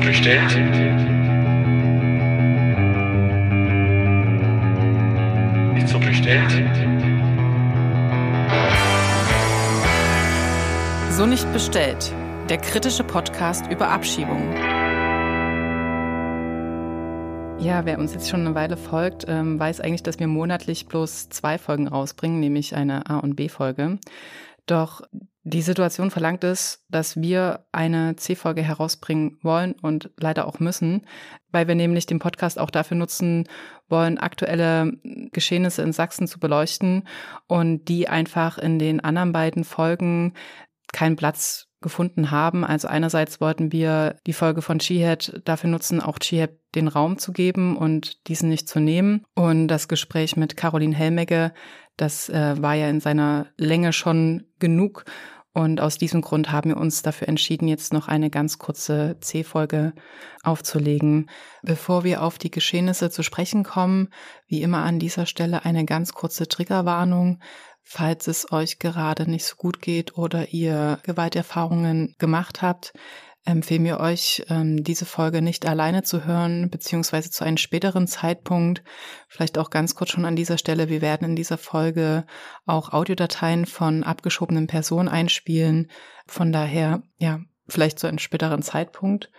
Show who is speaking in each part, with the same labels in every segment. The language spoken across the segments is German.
Speaker 1: bestellt? Nicht so bestellt?
Speaker 2: So nicht bestellt. Der kritische Podcast über Abschiebungen. Ja, wer uns jetzt schon eine Weile folgt, ähm, weiß eigentlich, dass wir monatlich bloß zwei Folgen rausbringen, nämlich eine A- und B-Folge. Doch die Situation verlangt es, dass wir eine C-Folge herausbringen wollen und leider auch müssen, weil wir nämlich den Podcast auch dafür nutzen wollen, aktuelle Geschehnisse in Sachsen zu beleuchten und die einfach in den anderen beiden Folgen keinen Platz gefunden haben. Also einerseits wollten wir die Folge von Chihead dafür nutzen, auch Chihead den Raum zu geben und diesen nicht zu nehmen. Und das Gespräch mit Caroline Helmecke, das äh, war ja in seiner Länge schon genug. Und aus diesem Grund haben wir uns dafür entschieden, jetzt noch eine ganz kurze C-Folge aufzulegen. Bevor wir auf die Geschehnisse zu sprechen kommen, wie immer an dieser Stelle eine ganz kurze Triggerwarnung. Falls es euch gerade nicht so gut geht oder ihr Gewalterfahrungen gemacht habt, empfehlen wir euch, ähm, diese Folge nicht alleine zu hören, beziehungsweise zu einem späteren Zeitpunkt. Vielleicht auch ganz kurz schon an dieser Stelle. Wir werden in dieser Folge auch Audiodateien von abgeschobenen Personen einspielen. Von daher, ja, vielleicht zu einem späteren Zeitpunkt.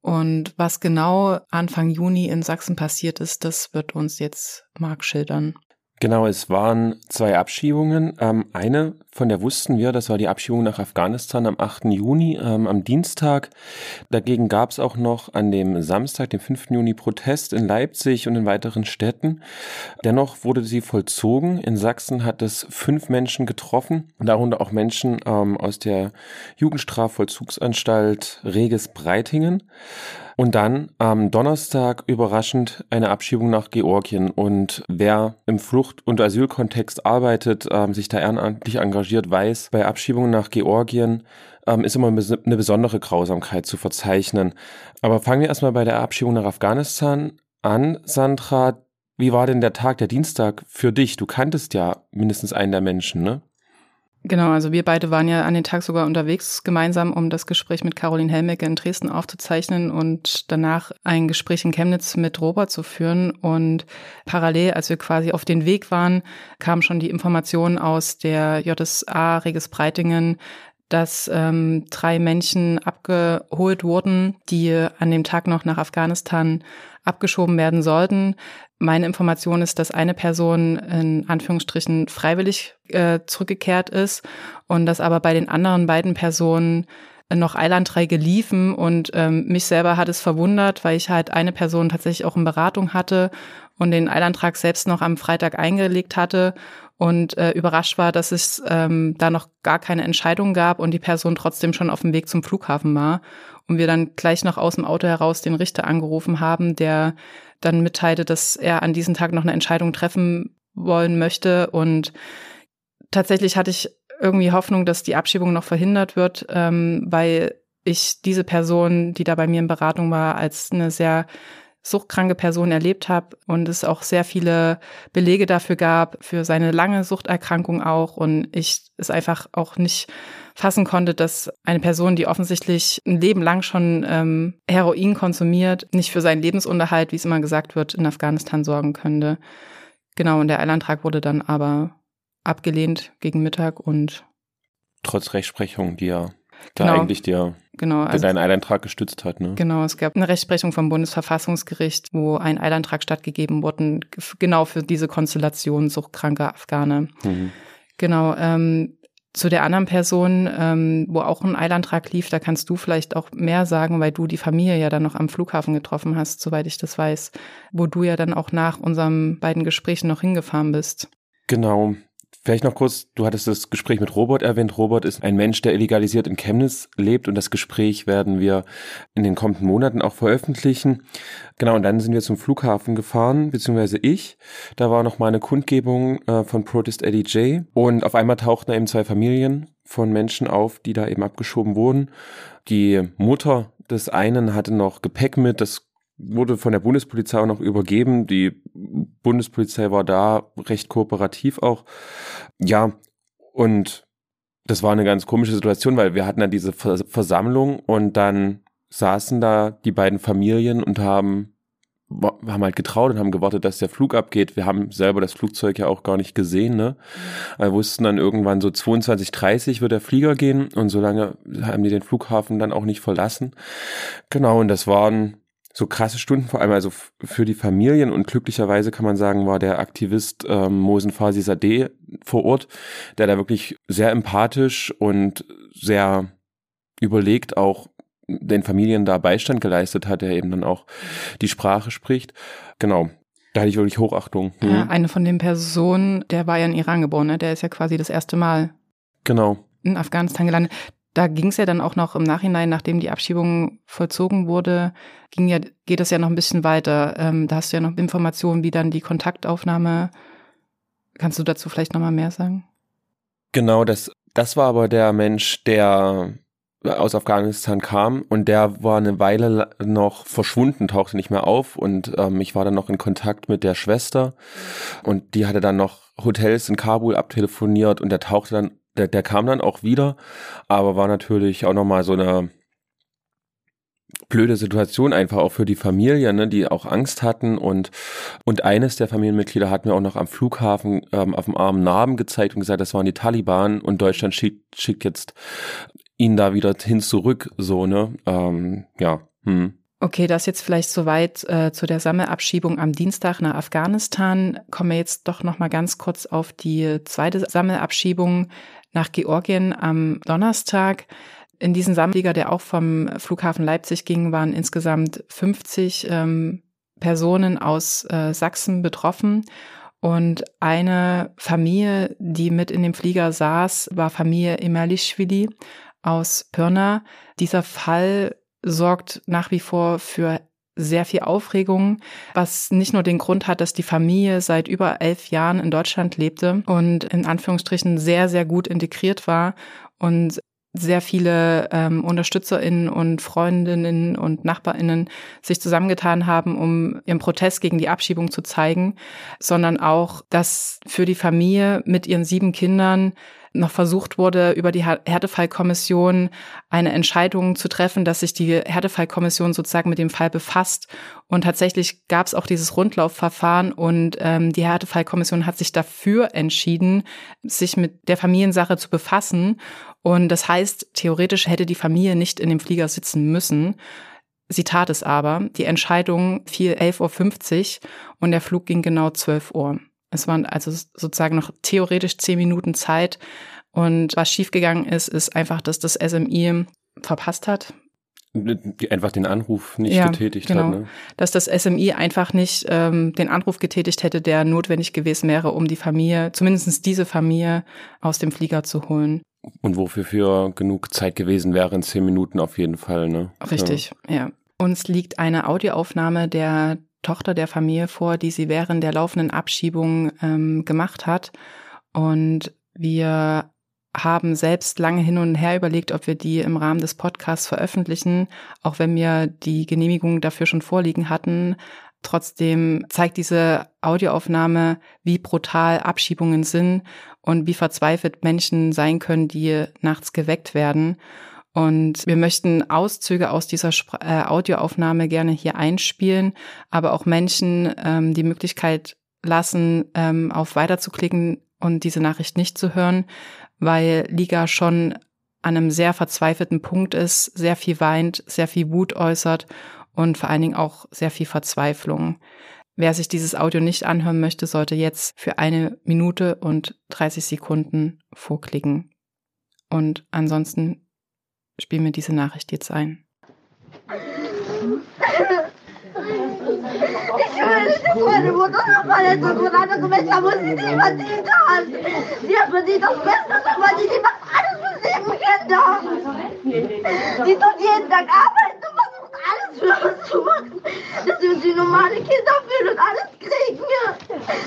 Speaker 2: Und was genau Anfang Juni in Sachsen passiert ist, das wird uns jetzt Marc schildern.
Speaker 3: Genau, es waren zwei Abschiebungen. Ähm, eine, von der wussten wir, das war die Abschiebung nach Afghanistan am 8. Juni, ähm, am Dienstag. Dagegen gab es auch noch an dem Samstag, dem 5. Juni, Protest in Leipzig und in weiteren Städten. Dennoch wurde sie vollzogen. In Sachsen hat es fünf Menschen getroffen, darunter auch Menschen ähm, aus der Jugendstrafvollzugsanstalt Reges Breitingen. Und dann am Donnerstag überraschend eine Abschiebung nach Georgien. Und wer im Flucht- und Asylkontext arbeitet, ähm, sich da ehrenamtlich engagiert, weiß, bei Abschiebungen nach Georgien ähm, ist immer eine besondere Grausamkeit zu verzeichnen. Aber fangen wir erstmal bei der Abschiebung nach Afghanistan an. Sandra, wie war denn der Tag, der Dienstag für dich? Du kanntest ja mindestens einen der Menschen, ne?
Speaker 2: Genau, also wir beide waren ja an den Tag sogar unterwegs gemeinsam, um das Gespräch mit Caroline Helmecke in Dresden aufzuzeichnen und danach ein Gespräch in Chemnitz mit Robert zu führen. Und parallel, als wir quasi auf den Weg waren, kam schon die Information aus der JSA Reges Breitingen, dass ähm, drei Menschen abgeholt wurden, die an dem Tag noch nach Afghanistan abgeschoben werden sollten. Meine Information ist, dass eine Person in Anführungsstrichen freiwillig äh, zurückgekehrt ist und dass aber bei den anderen beiden Personen noch Eilanträge liefen und ähm, mich selber hat es verwundert, weil ich halt eine Person tatsächlich auch in Beratung hatte und den Eilantrag selbst noch am Freitag eingelegt hatte und äh, überrascht war, dass es ähm, da noch gar keine Entscheidung gab und die Person trotzdem schon auf dem Weg zum Flughafen war und wir dann gleich noch aus dem Auto heraus den Richter angerufen haben, der dann mitteilte, dass er an diesem Tag noch eine Entscheidung treffen wollen möchte. Und tatsächlich hatte ich irgendwie Hoffnung, dass die Abschiebung noch verhindert wird, ähm, weil ich diese Person, die da bei mir in Beratung war, als eine sehr suchtkranke Person erlebt habe und es auch sehr viele Belege dafür gab, für seine lange Suchterkrankung auch. Und ich es einfach auch nicht fassen konnte, dass eine Person, die offensichtlich ein Leben lang schon ähm, Heroin konsumiert, nicht für seinen Lebensunterhalt, wie es immer gesagt wird, in Afghanistan sorgen könnte. Genau, und der Eilantrag wurde dann aber abgelehnt gegen Mittag und
Speaker 3: trotz Rechtsprechung, die ja da
Speaker 2: Genau.
Speaker 3: eigentlich dir
Speaker 2: genau,
Speaker 3: der
Speaker 2: also
Speaker 3: deinen Eilantrag gestützt hat, ne?
Speaker 2: Genau, es gab eine Rechtsprechung vom Bundesverfassungsgericht, wo ein Eilantrag stattgegeben wurde, genau für diese Konstellation suchtkranker Afghane.
Speaker 3: Mhm.
Speaker 2: Genau, ähm, zu der anderen Person, ähm, wo auch ein Eilantrag lief, da kannst du vielleicht auch mehr sagen, weil du die Familie ja dann noch am Flughafen getroffen hast, soweit ich das weiß, wo du ja dann auch nach unseren beiden Gesprächen noch hingefahren bist.
Speaker 3: Genau. Vielleicht noch kurz, du hattest das Gespräch mit Robert erwähnt. Robert ist ein Mensch, der illegalisiert in Chemnitz lebt und das Gespräch werden wir in den kommenden Monaten auch veröffentlichen. Genau, und dann sind wir zum Flughafen gefahren, beziehungsweise ich. Da war noch mal Kundgebung äh, von Protest Eddie J. Und auf einmal tauchten da eben zwei Familien von Menschen auf, die da eben abgeschoben wurden. Die Mutter des einen hatte noch Gepäck mit, das wurde von der Bundespolizei auch noch übergeben. Die Bundespolizei war da recht kooperativ auch. Ja, und das war eine ganz komische Situation, weil wir hatten dann diese Vers Versammlung und dann saßen da die beiden Familien und haben haben halt getraut und haben gewartet, dass der Flug abgeht. Wir haben selber das Flugzeug ja auch gar nicht gesehen, ne? Wir wussten dann irgendwann so 22:30 wird der Flieger gehen und so lange haben die den Flughafen dann auch nicht verlassen. Genau, und das waren so krasse Stunden, vor allem also für die Familien und glücklicherweise kann man sagen, war der Aktivist ähm, Mosen Fasi Sadeh vor Ort, der da wirklich sehr empathisch und sehr überlegt auch den Familien da Beistand geleistet hat, der eben dann auch die Sprache spricht. Genau. Da hatte ich wirklich Hochachtung.
Speaker 2: Ja, eine von den Personen, der war ja in Iran geboren, ne? der ist ja quasi das erste Mal
Speaker 3: genau.
Speaker 2: in Afghanistan gelandet. Da ging es ja dann auch noch im Nachhinein, nachdem die Abschiebung vollzogen wurde, ging ja, geht es ja noch ein bisschen weiter. Ähm, da hast du ja noch Informationen, wie dann die Kontaktaufnahme. Kannst du dazu vielleicht nochmal mehr sagen?
Speaker 3: Genau, das, das war aber der Mensch, der aus Afghanistan kam und der war eine Weile noch verschwunden, tauchte nicht mehr auf und ähm, ich war dann noch in Kontakt mit der Schwester und die hatte dann noch Hotels in Kabul abtelefoniert und der tauchte dann, der, der kam dann auch wieder, aber war natürlich auch nochmal so eine blöde Situation einfach auch für die Familie, ne, die auch Angst hatten und und eines der Familienmitglieder hat mir auch noch am Flughafen ähm, auf dem Arm Narben gezeigt und gesagt, das waren die Taliban und Deutschland schickt, schickt jetzt ihn da wieder hin zurück, so, ne? Ähm, ja. Hm.
Speaker 2: Okay, das jetzt vielleicht soweit äh, zu der Sammelabschiebung am Dienstag nach Afghanistan. Kommen wir jetzt doch noch mal ganz kurz auf die zweite Sammelabschiebung nach Georgien am Donnerstag. In diesem Sammelflieger, der auch vom Flughafen Leipzig ging, waren insgesamt 50 ähm, Personen aus äh, Sachsen betroffen. Und eine Familie, die mit in dem Flieger saß, war Familie Emerlischwili aus Pirna. Dieser Fall sorgt nach wie vor für sehr viel Aufregung, was nicht nur den Grund hat, dass die Familie seit über elf Jahren in Deutschland lebte und in Anführungsstrichen sehr, sehr gut integriert war und sehr viele ähm, UnterstützerInnen und Freundinnen und NachbarInnen sich zusammengetan haben, um ihren Protest gegen die Abschiebung zu zeigen, sondern auch, dass für die Familie mit ihren sieben Kindern noch versucht wurde, über die Härtefallkommission eine Entscheidung zu treffen, dass sich die Härtefallkommission sozusagen mit dem Fall befasst. Und tatsächlich gab es auch dieses Rundlaufverfahren und ähm, die Härtefallkommission hat sich dafür entschieden, sich mit der Familiensache zu befassen. Und das heißt, theoretisch hätte die Familie nicht in dem Flieger sitzen müssen. Sie tat es aber. Die Entscheidung fiel 11.50 Uhr und der Flug ging genau 12 Uhr. Es waren also sozusagen noch theoretisch zehn Minuten Zeit. Und was schiefgegangen ist, ist einfach, dass das SMI verpasst hat.
Speaker 3: Einfach den Anruf nicht ja, getätigt genau. hat. Ne?
Speaker 2: Dass das SMI einfach nicht ähm, den Anruf getätigt hätte, der notwendig gewesen wäre, um die Familie, zumindest diese Familie, aus dem Flieger zu holen.
Speaker 3: Und wofür für genug Zeit gewesen wäre, in zehn Minuten auf jeden Fall. Ne?
Speaker 2: Richtig, ja. ja. Uns liegt eine Audioaufnahme der Tochter der Familie vor, die sie während der laufenden Abschiebung ähm, gemacht hat. Und wir haben selbst lange hin und her überlegt, ob wir die im Rahmen des Podcasts veröffentlichen, auch wenn wir die Genehmigung dafür schon vorliegen hatten. Trotzdem zeigt diese Audioaufnahme, wie brutal Abschiebungen sind und wie verzweifelt Menschen sein können, die nachts geweckt werden. Und wir möchten Auszüge aus dieser Spr äh, Audioaufnahme gerne hier einspielen, aber auch Menschen ähm, die Möglichkeit lassen, ähm, auf weiterzuklicken und diese Nachricht nicht zu hören, weil Liga schon an einem sehr verzweifelten Punkt ist, sehr viel weint, sehr viel Wut äußert und vor allen Dingen auch sehr viel Verzweiflung. Wer sich dieses Audio nicht anhören möchte, sollte jetzt für eine Minute und 30 Sekunden vorklicken. Und ansonsten Spiel mir diese Nachricht jetzt ein. Die, tut jeden Tag arbeiten und uns zu machen, dass wir sie normale Kinder fühlen und alles kriegen.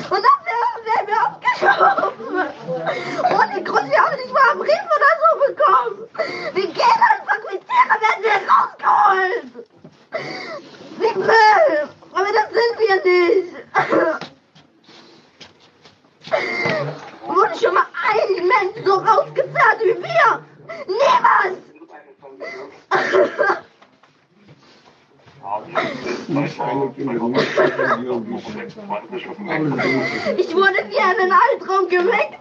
Speaker 2: Und dafür werden wir aufgeschoben. Ohne Grund, wir haben nicht mal einen Brief oder so bekommen. Wir gehen einfach mit Tiere, werden wir rausgeholt. Wie Müll. Aber das sind wir nicht. Wurde schon mal ein Mensch so rausgezerrt wie wir? Niemals!
Speaker 4: Ich wurde wie einen Albtraum geweckt.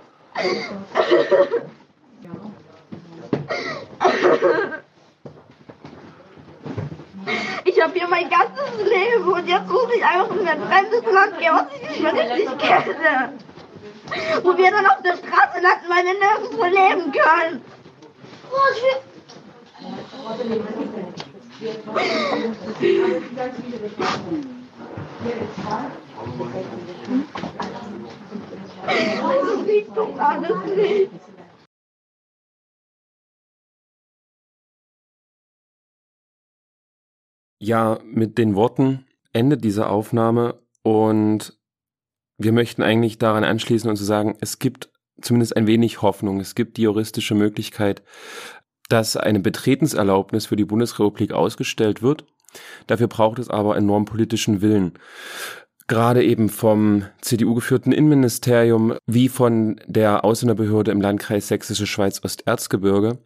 Speaker 4: Ich habe hier mein ganzes Leben und jetzt muss ich einfach in ein fremdes Land gehen, was ich nicht richtig kenne. Wo wir dann auf der Straße landen, weil wir nirgendwo leben können. Oh, ich
Speaker 3: Ja, mit den Worten endet diese Aufnahme und wir möchten eigentlich daran anschließen und zu sagen, es gibt zumindest ein wenig Hoffnung. Es gibt die juristische Möglichkeit, dass eine Betretenserlaubnis für die Bundesrepublik ausgestellt wird. Dafür braucht es aber enorm politischen Willen. Gerade eben vom CDU geführten Innenministerium wie von der Ausländerbehörde im Landkreis Sächsische Schweiz Osterzgebirge.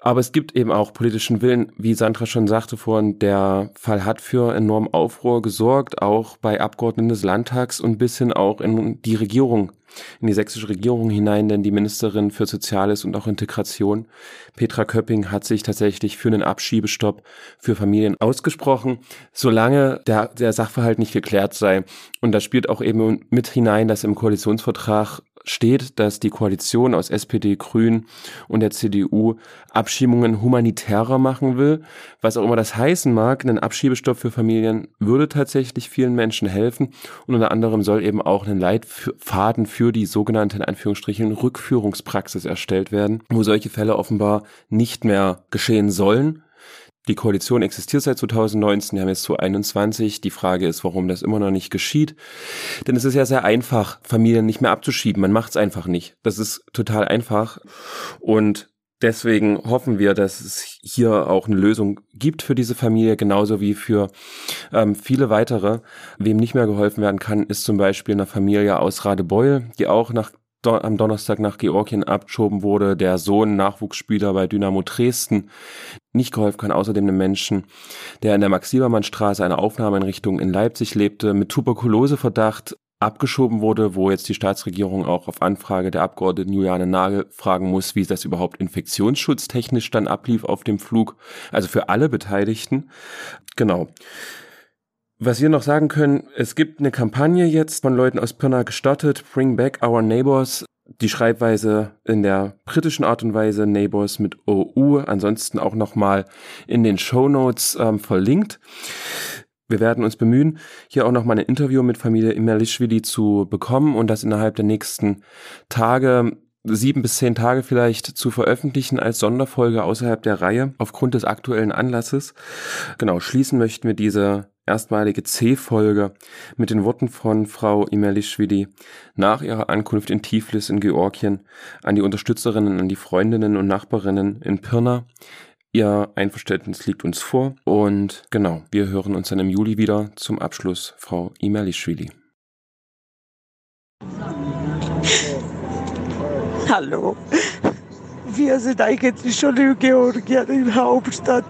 Speaker 3: Aber es gibt eben auch politischen Willen, wie Sandra schon sagte vorhin, der Fall hat für enorm Aufruhr gesorgt, auch bei Abgeordneten des Landtags und bis hin auch in die Regierung, in die sächsische Regierung hinein, denn die Ministerin für Soziales und auch Integration, Petra Köpping, hat sich tatsächlich für einen Abschiebestopp für Familien ausgesprochen, solange der, der Sachverhalt nicht geklärt sei. Und da spielt auch eben mit hinein, dass im Koalitionsvertrag steht, dass die Koalition aus SPD, Grün und der CDU Abschiebungen humanitärer machen will. Was auch immer das heißen mag, ein Abschiebestopp für Familien würde tatsächlich vielen Menschen helfen und unter anderem soll eben auch ein Leitfaden für die sogenannte, in Anführungsstrichen, Rückführungspraxis erstellt werden, wo solche Fälle offenbar nicht mehr geschehen sollen, die Koalition existiert seit 2019, wir haben jetzt 2021. Die Frage ist, warum das immer noch nicht geschieht. Denn es ist ja sehr einfach, Familien nicht mehr abzuschieben. Man macht es einfach nicht. Das ist total einfach. Und deswegen hoffen wir, dass es hier auch eine Lösung gibt für diese Familie, genauso wie für ähm, viele weitere. Wem nicht mehr geholfen werden kann, ist zum Beispiel eine Familie aus Radebeul, die auch nach am Donnerstag nach Georgien abgeschoben wurde, der Sohn Nachwuchsspieler bei Dynamo Dresden nicht geholfen kann, außerdem einem Menschen, der in der Max-Siebermann-Straße eine Aufnahmeeinrichtung in Leipzig lebte, mit Tuberkuloseverdacht abgeschoben wurde, wo jetzt die Staatsregierung auch auf Anfrage der Abgeordneten Juliane Nagel fragen muss, wie das überhaupt infektionsschutztechnisch dann ablief auf dem Flug. Also für alle Beteiligten. Genau. Was wir noch sagen können, es gibt eine Kampagne jetzt von Leuten aus Pirna gestartet, Bring Back Our Neighbors. Die Schreibweise in der britischen Art und Weise, Neighbors mit OU, ansonsten auch nochmal in den Show Notes ähm, verlinkt. Wir werden uns bemühen, hier auch nochmal ein Interview mit Familie Imerlischwili zu bekommen und das innerhalb der nächsten Tage sieben bis zehn Tage vielleicht zu veröffentlichen als Sonderfolge außerhalb der Reihe aufgrund des aktuellen Anlasses. Genau, schließen möchten wir diese erstmalige C-Folge mit den Worten von Frau Imelischwili nach ihrer Ankunft in Tiflis in Georgien an die Unterstützerinnen, an die Freundinnen und Nachbarinnen in Pirna. Ihr Einverständnis liegt uns vor und genau, wir hören uns dann im Juli wieder zum Abschluss, Frau Imelischwili.
Speaker 5: Hallo. Wir sind eigentlich schon in Georgien, in der Hauptstadt.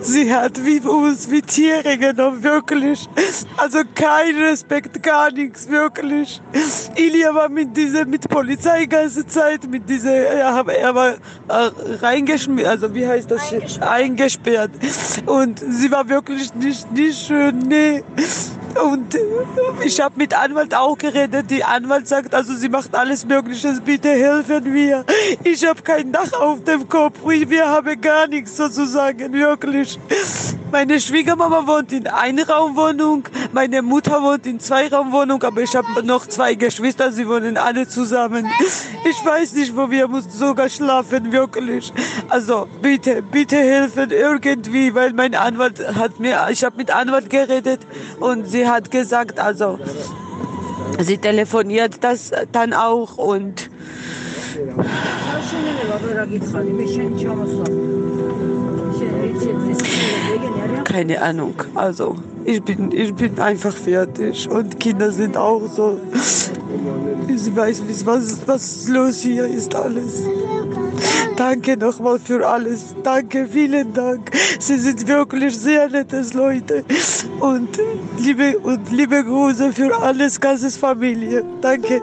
Speaker 5: Sie hat wie uns wie Tiere genommen, wirklich. Also kein Respekt, gar nichts, wirklich. Ilya war mit dieser, mit Polizei die ganze Zeit, mit dieser, er, er war äh, reingeschmiert, also wie heißt das? Eingesperrt. Eingesperrt. Und sie war wirklich nicht, nicht schön, nee. Und ich habe mit Anwalt auch geredet. Die Anwalt sagt, also sie macht alles Mögliche, bitte helfen wir. Ich habe kein Dach auf dem Kopf, wir haben gar nichts sozusagen, wirklich. Meine Schwiegermama wohnt in Einraumwohnung, meine Mutter wohnt in Zweiraumwohnung, aber ich habe noch zwei Geschwister, sie wohnen alle zusammen. Ich weiß nicht, wo wir müssen sogar schlafen, wirklich. Also bitte, bitte helfen irgendwie, weil mein Anwalt hat mir, ich habe mit Anwalt geredet und sie hat gesagt, also sie telefoniert das dann auch und keine Ahnung. Also ich bin, ich bin einfach fertig und Kinder sind auch so. Ich weiß nicht, was, was los hier ist alles. Danke nochmal für alles. Danke, vielen Dank. Sie sind wirklich sehr nette Leute. Und liebe, und liebe Grüße für alles, ganze Familie. Danke.